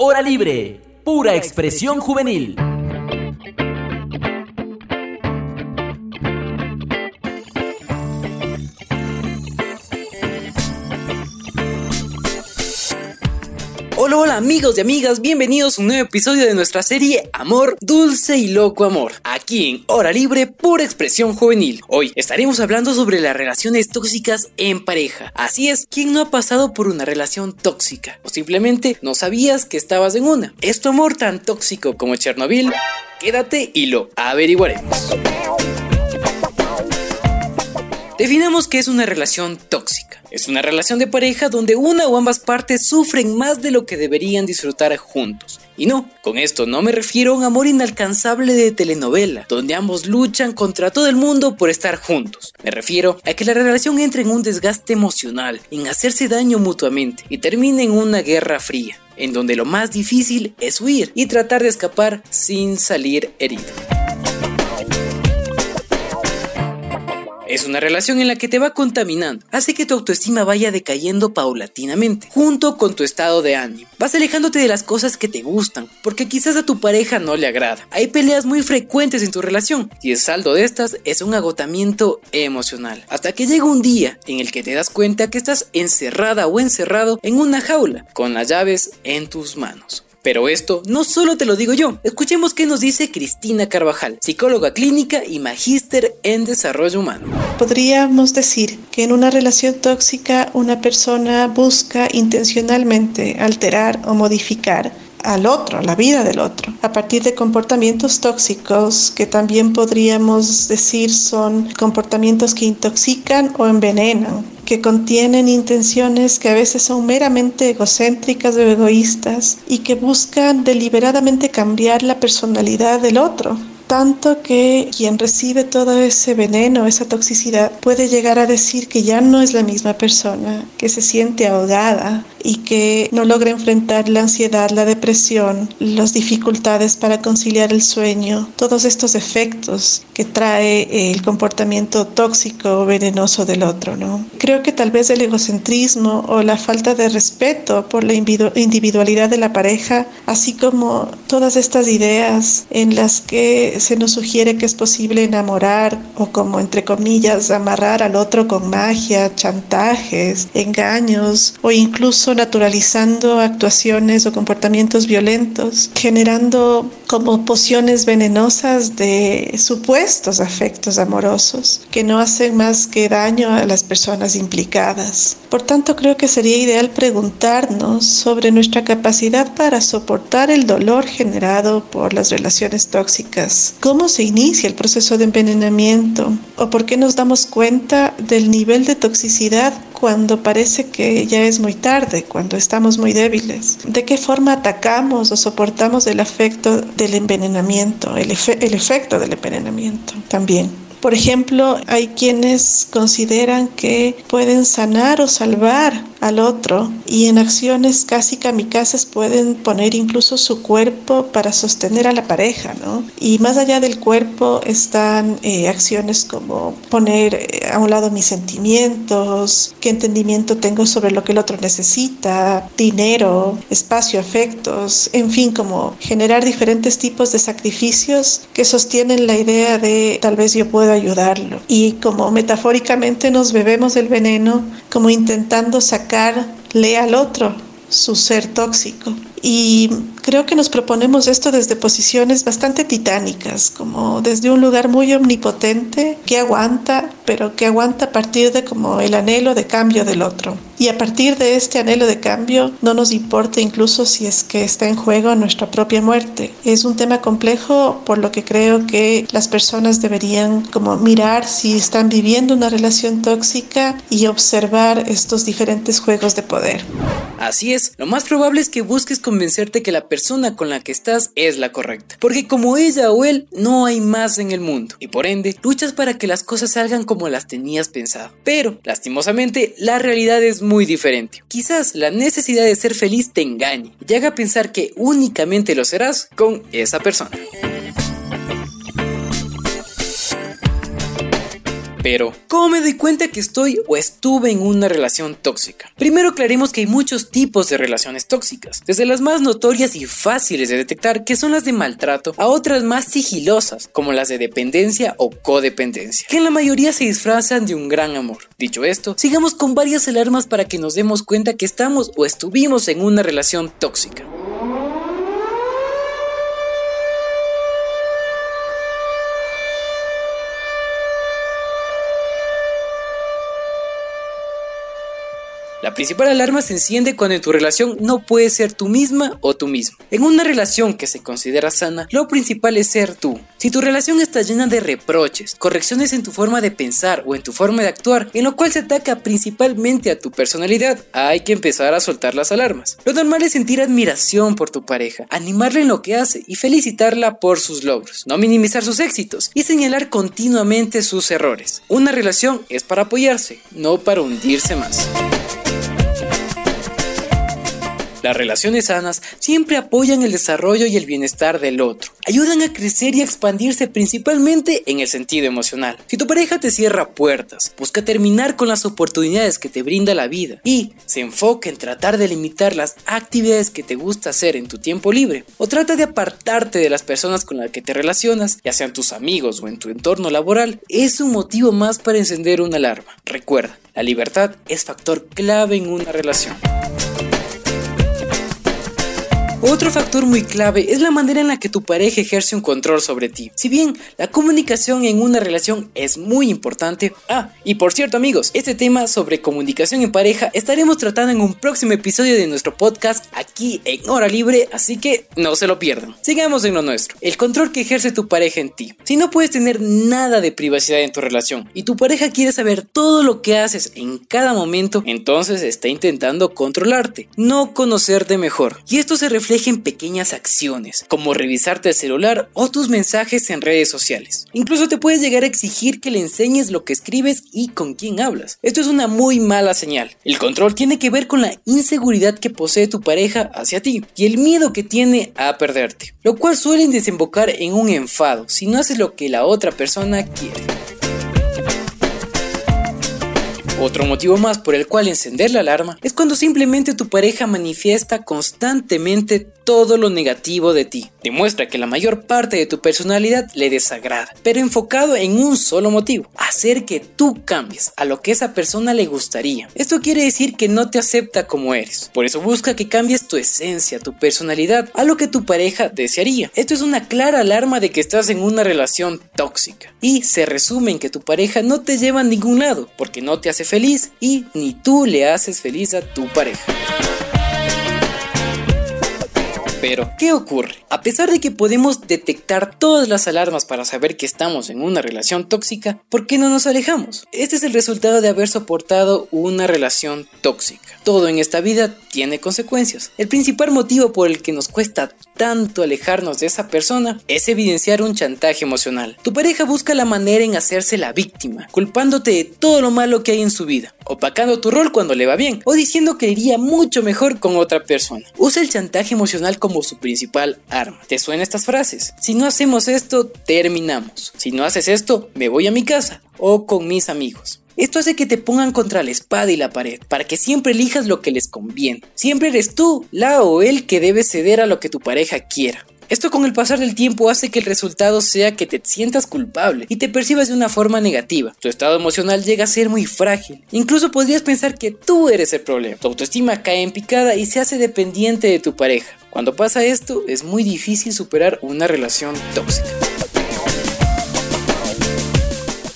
Hora libre, pura expresión juvenil. Hola, amigos y amigas, bienvenidos a un nuevo episodio de nuestra serie Amor, Dulce y Loco Amor, aquí en Hora Libre, pura expresión juvenil. Hoy estaremos hablando sobre las relaciones tóxicas en pareja. Así es, ¿quién no ha pasado por una relación tóxica? O simplemente no sabías que estabas en una. ¿Es tu amor tan tóxico como Chernobyl? Quédate y lo averiguaremos. Definamos qué es una relación tóxica. Es una relación de pareja donde una o ambas partes sufren más de lo que deberían disfrutar juntos. Y no, con esto no me refiero a un amor inalcanzable de telenovela, donde ambos luchan contra todo el mundo por estar juntos. Me refiero a que la relación entre en un desgaste emocional, en hacerse daño mutuamente y termine en una guerra fría, en donde lo más difícil es huir y tratar de escapar sin salir herido. Es una relación en la que te va contaminando, hace que tu autoestima vaya decayendo paulatinamente, junto con tu estado de ánimo. Vas alejándote de las cosas que te gustan, porque quizás a tu pareja no le agrada. Hay peleas muy frecuentes en tu relación, y el saldo de estas es un agotamiento emocional. Hasta que llega un día en el que te das cuenta que estás encerrada o encerrado en una jaula, con las llaves en tus manos. Pero esto no solo te lo digo yo, escuchemos qué nos dice Cristina Carvajal, psicóloga clínica y magíster en desarrollo humano. Podríamos decir que en una relación tóxica una persona busca intencionalmente alterar o modificar al otro, la vida del otro, a partir de comportamientos tóxicos que también podríamos decir son comportamientos que intoxican o envenenan, que contienen intenciones que a veces son meramente egocéntricas o egoístas y que buscan deliberadamente cambiar la personalidad del otro tanto que quien recibe todo ese veneno, esa toxicidad, puede llegar a decir que ya no es la misma persona, que se siente ahogada y que no logra enfrentar la ansiedad, la depresión, las dificultades para conciliar el sueño, todos estos efectos que trae el comportamiento tóxico o venenoso del otro, ¿no? Creo que tal vez el egocentrismo o la falta de respeto por la individualidad de la pareja, así como todas estas ideas en las que se nos sugiere que es posible enamorar o como entre comillas amarrar al otro con magia, chantajes, engaños o incluso naturalizando actuaciones o comportamientos violentos, generando como pociones venenosas de supuestos afectos amorosos que no hacen más que daño a las personas implicadas. Por tanto, creo que sería ideal preguntarnos sobre nuestra capacidad para soportar el dolor generado por las relaciones tóxicas ¿Cómo se inicia el proceso de envenenamiento? ¿O por qué nos damos cuenta del nivel de toxicidad cuando parece que ya es muy tarde, cuando estamos muy débiles? ¿De qué forma atacamos o soportamos el afecto del envenenamiento, el, el efecto del envenenamiento también? Por ejemplo, hay quienes consideran que pueden sanar o salvar al otro y en acciones casi kamikazes pueden poner incluso su cuerpo para sostener a la pareja, ¿no? Y más allá del cuerpo están eh, acciones como poner a un lado mis sentimientos, qué entendimiento tengo sobre lo que el otro necesita, dinero, espacio, afectos, en fin, como generar diferentes tipos de sacrificios que sostienen la idea de tal vez yo puedo ayudarlo. Y como metafóricamente nos bebemos el veneno, como intentando sacarle al otro su ser tóxico. Y creo que nos proponemos esto desde posiciones bastante titánicas, como desde un lugar muy omnipotente que aguanta, pero que aguanta a partir de como el anhelo de cambio del otro. Y a partir de este anhelo de cambio no nos importa incluso si es que está en juego nuestra propia muerte. Es un tema complejo por lo que creo que las personas deberían como mirar si están viviendo una relación tóxica y observar estos diferentes juegos de poder. Así es, lo más probable es que busques convencerte que la persona con la que estás es la correcta. Porque como ella o él, no hay más en el mundo. Y por ende, luchas para que las cosas salgan como las tenías pensado. Pero, lastimosamente, la realidad es muy diferente. Quizás la necesidad de ser feliz te engañe y haga pensar que únicamente lo serás con esa persona. Pero, ¿cómo me doy cuenta que estoy o estuve en una relación tóxica? Primero aclaremos que hay muchos tipos de relaciones tóxicas, desde las más notorias y fáciles de detectar, que son las de maltrato, a otras más sigilosas, como las de dependencia o codependencia, que en la mayoría se disfrazan de un gran amor. Dicho esto, sigamos con varias alarmas para que nos demos cuenta que estamos o estuvimos en una relación tóxica. La principal alarma se enciende cuando en tu relación no puedes ser tú misma o tú mismo. En una relación que se considera sana, lo principal es ser tú. Si tu relación está llena de reproches, correcciones en tu forma de pensar o en tu forma de actuar, en lo cual se ataca principalmente a tu personalidad, hay que empezar a soltar las alarmas. Lo normal es sentir admiración por tu pareja, animarle en lo que hace y felicitarla por sus logros, no minimizar sus éxitos y señalar continuamente sus errores. Una relación es para apoyarse, no para hundirse más. Las relaciones sanas siempre apoyan el desarrollo y el bienestar del otro. Ayudan a crecer y a expandirse principalmente en el sentido emocional. Si tu pareja te cierra puertas, busca terminar con las oportunidades que te brinda la vida y se enfoca en tratar de limitar las actividades que te gusta hacer en tu tiempo libre o trata de apartarte de las personas con las que te relacionas, ya sean tus amigos o en tu entorno laboral, es un motivo más para encender una alarma. Recuerda, la libertad es factor clave en una relación. Otro factor muy clave es la manera en la que tu pareja ejerce un control sobre ti. Si bien la comunicación en una relación es muy importante, ah, y por cierto amigos, este tema sobre comunicación en pareja estaremos tratando en un próximo episodio de nuestro podcast aquí en Hora Libre, así que no se lo pierdan. Sigamos en lo nuestro, el control que ejerce tu pareja en ti. Si no puedes tener nada de privacidad en tu relación y tu pareja quiere saber todo lo que haces en cada momento, entonces está intentando controlarte, no conocerte mejor. Y esto se refleja reflejen pequeñas acciones, como revisarte el celular o tus mensajes en redes sociales. Incluso te puedes llegar a exigir que le enseñes lo que escribes y con quién hablas. Esto es una muy mala señal. El control tiene que ver con la inseguridad que posee tu pareja hacia ti y el miedo que tiene a perderte, lo cual suelen desembocar en un enfado si no haces lo que la otra persona quiere. Otro motivo más por el cual encender la alarma es cuando simplemente tu pareja manifiesta constantemente todo lo negativo de ti. Demuestra que la mayor parte de tu personalidad le desagrada, pero enfocado en un solo motivo, hacer que tú cambies a lo que esa persona le gustaría. Esto quiere decir que no te acepta como eres. Por eso busca que cambies tu esencia, tu personalidad, a lo que tu pareja desearía. Esto es una clara alarma de que estás en una relación tóxica. Y se resume en que tu pareja no te lleva a ningún lado, porque no te hace feliz y ni tú le haces feliz a tu pareja. Pero, ¿qué ocurre? A pesar de que podemos detectar todas las alarmas para saber que estamos en una relación tóxica, ¿por qué no nos alejamos? Este es el resultado de haber soportado una relación tóxica. Todo en esta vida tiene consecuencias. El principal motivo por el que nos cuesta tanto alejarnos de esa persona es evidenciar un chantaje emocional. Tu pareja busca la manera en hacerse la víctima, culpándote de todo lo malo que hay en su vida, opacando tu rol cuando le va bien, o diciendo que iría mucho mejor con otra persona. Usa el chantaje emocional como su principal arma. ¿Te suenan estas frases? Si no hacemos esto, terminamos. Si no haces esto, me voy a mi casa o con mis amigos. Esto hace que te pongan contra la espada y la pared, para que siempre elijas lo que les conviene. Siempre eres tú, la o él que debe ceder a lo que tu pareja quiera. Esto con el pasar del tiempo hace que el resultado sea que te sientas culpable y te percibas de una forma negativa. Tu estado emocional llega a ser muy frágil. Incluso podrías pensar que tú eres el problema. Tu autoestima cae en picada y se hace dependiente de tu pareja. Cuando pasa esto, es muy difícil superar una relación tóxica.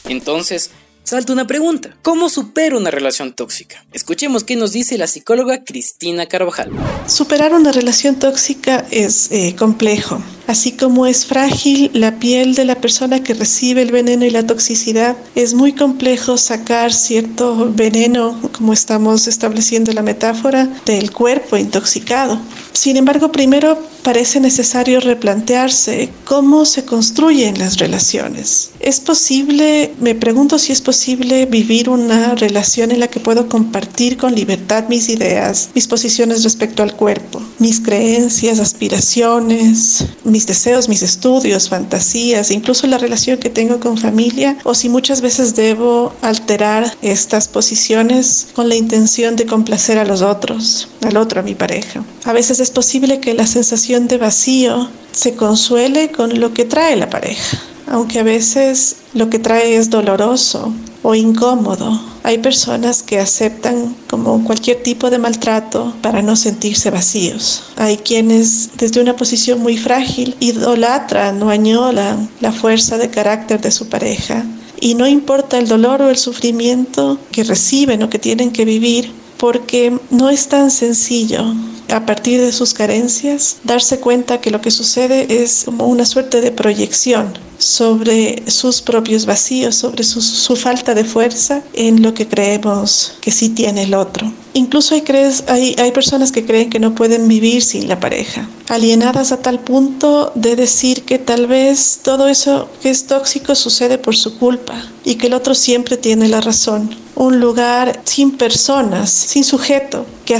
Entonces, una pregunta. ¿Cómo supero una relación tóxica? Escuchemos qué nos dice la psicóloga Cristina Carvajal. Superar una relación tóxica es eh, complejo. Así como es frágil la piel de la persona que recibe el veneno y la toxicidad, es muy complejo sacar cierto veneno, como estamos estableciendo la metáfora, del cuerpo intoxicado. Sin embargo, primero parece necesario replantearse cómo se construyen las relaciones. ¿Es posible, me pregunto si es posible vivir una relación en la que puedo compartir con libertad mis ideas, mis posiciones respecto al cuerpo, mis creencias, aspiraciones, mis deseos, mis estudios, fantasías, incluso la relación que tengo con familia, o si muchas veces debo alterar estas posiciones con la intención de complacer a los otros, al otro, a mi pareja. A veces es posible que la sensación de vacío se consuele con lo que trae la pareja, aunque a veces lo que trae es doloroso o incómodo. Hay personas que aceptan como cualquier tipo de maltrato para no sentirse vacíos. Hay quienes desde una posición muy frágil idolatran o añoran la fuerza de carácter de su pareja. Y no importa el dolor o el sufrimiento que reciben o que tienen que vivir, porque no es tan sencillo a partir de sus carencias, darse cuenta que lo que sucede es como una suerte de proyección sobre sus propios vacíos, sobre su, falta de fuerza en lo que creemos que sí tiene el otro. Incluso hay, crees, hay, hay personas que creen que no pueden vivir sin la pareja, alienadas a tal punto de decir que tal vez todo eso que es tóxico sucede por su culpa y que el otro siempre tiene la razón. Un lugar sin personas, sin sujeto, que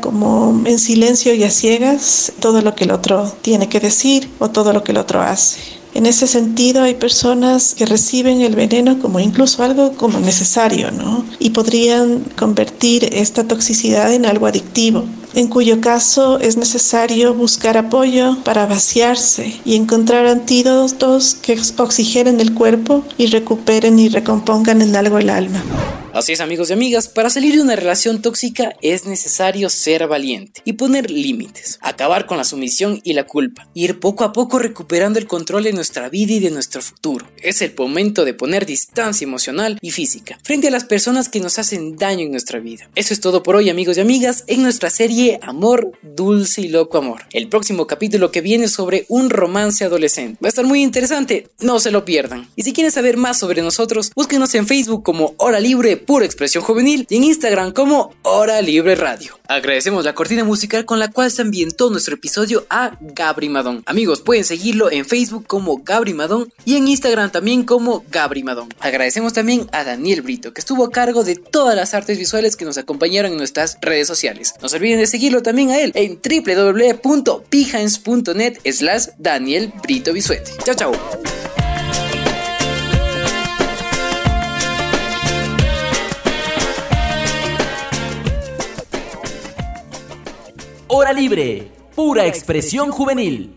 como en silencio y a ciegas todo lo que el otro tiene que decir o todo lo que el otro hace. En ese sentido hay personas que reciben el veneno como incluso algo como necesario, ¿no? Y podrían convertir esta toxicidad en algo adictivo en cuyo caso es necesario buscar apoyo para vaciarse y encontrar antídotos que oxigenen el cuerpo y recuperen y recompongan en algo el alma. Así es amigos y amigas, para salir de una relación tóxica es necesario ser valiente y poner límites, acabar con la sumisión y la culpa, ir poco a poco recuperando el control de nuestra vida y de nuestro futuro. Es el momento de poner distancia emocional y física frente a las personas que nos hacen daño en nuestra vida. Eso es todo por hoy amigos y amigas en nuestra serie Amor, Dulce y Loco Amor. El próximo capítulo que viene sobre un romance adolescente. Va a estar muy interesante, no se lo pierdan. Y si quieren saber más sobre nosotros, búsquenos en Facebook como Hora Libre Pura Expresión Juvenil y en Instagram como Hora Libre Radio. Agradecemos la cortina musical con la cual se ambientó nuestro episodio a Gabri Madón. Amigos, pueden seguirlo en Facebook como Gabri Madón y en Instagram también como Gabri Madón. Agradecemos también a Daniel Brito, que estuvo a cargo de todas las artes visuales que nos acompañaron en nuestras redes sociales. No se olviden de seguirlo también a él en www.pihans.net slash Daniel Brito Bisuete. Chao, chao. Hora libre, pura expresión juvenil.